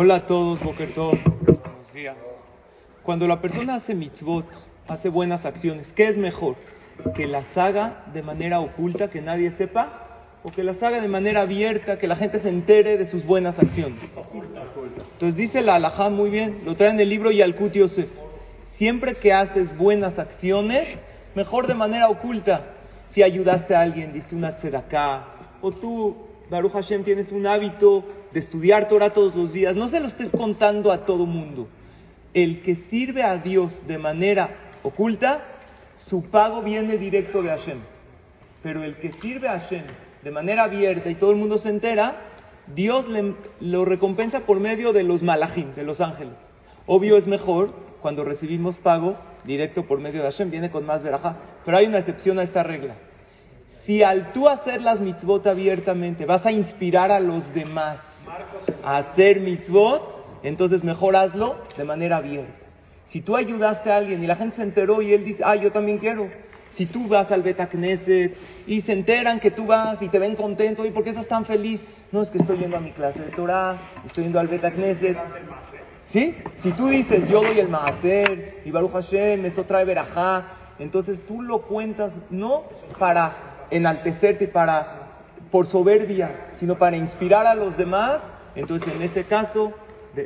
Hola a todos, Boker. Buenos días. Cuando la persona hace mitzvot, hace buenas acciones, ¿qué es mejor? ¿Que las haga de manera oculta, que nadie sepa? ¿O que las haga de manera abierta, que la gente se entere de sus buenas acciones? Entonces dice la alajá muy bien, lo trae en el libro Yalkut Yosef. Siempre que haces buenas acciones, mejor de manera oculta. Si ayudaste a alguien, diste una tzedaká, o tú, Baruch Hashem, tienes un hábito de estudiar Torah todos los días, no se lo estés contando a todo mundo. El que sirve a Dios de manera oculta, su pago viene directo de Hashem. Pero el que sirve a Hashem de manera abierta y todo el mundo se entera, Dios le, lo recompensa por medio de los malachim, de los ángeles. Obvio es mejor cuando recibimos pago directo por medio de Hashem, viene con más verajá. Pero hay una excepción a esta regla. Si al tú hacer las mitzvot abiertamente vas a inspirar a los demás a hacer mitzvot, entonces mejor hazlo de manera abierta. Si tú ayudaste a alguien y la gente se enteró y él dice, ah, yo también quiero. Si tú vas al Beta Knesset y se enteran que tú vas y te ven contento, ¿y por qué estás tan feliz? No, es que estoy yendo a mi clase de Torah, estoy yendo al Beta Knesset. ¿Sí? Si tú dices, yo doy el Maaser y Baruch Hashem, eso trae verajá, entonces tú lo cuentas no para enaltecerte para, por soberbia, sino para inspirar a los demás. Entonces, en ese caso,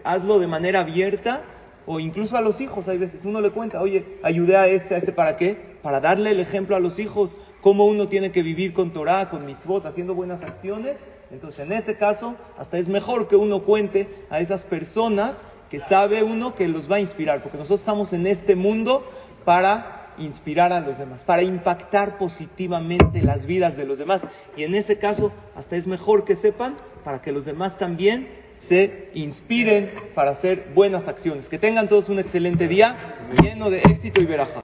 hazlo de manera abierta o incluso a los hijos. Hay veces uno le cuenta, oye, ayudé a este, a este, ¿para qué? Para darle el ejemplo a los hijos, cómo uno tiene que vivir con Torah, con mitzvot, haciendo buenas acciones. Entonces, en ese caso, hasta es mejor que uno cuente a esas personas que sabe uno que los va a inspirar, porque nosotros estamos en este mundo para inspirar a los demás, para impactar positivamente las vidas de los demás. Y en ese caso, hasta es mejor que sepan para que los demás también se inspiren para hacer buenas acciones. Que tengan todos un excelente día lleno de éxito y veraja.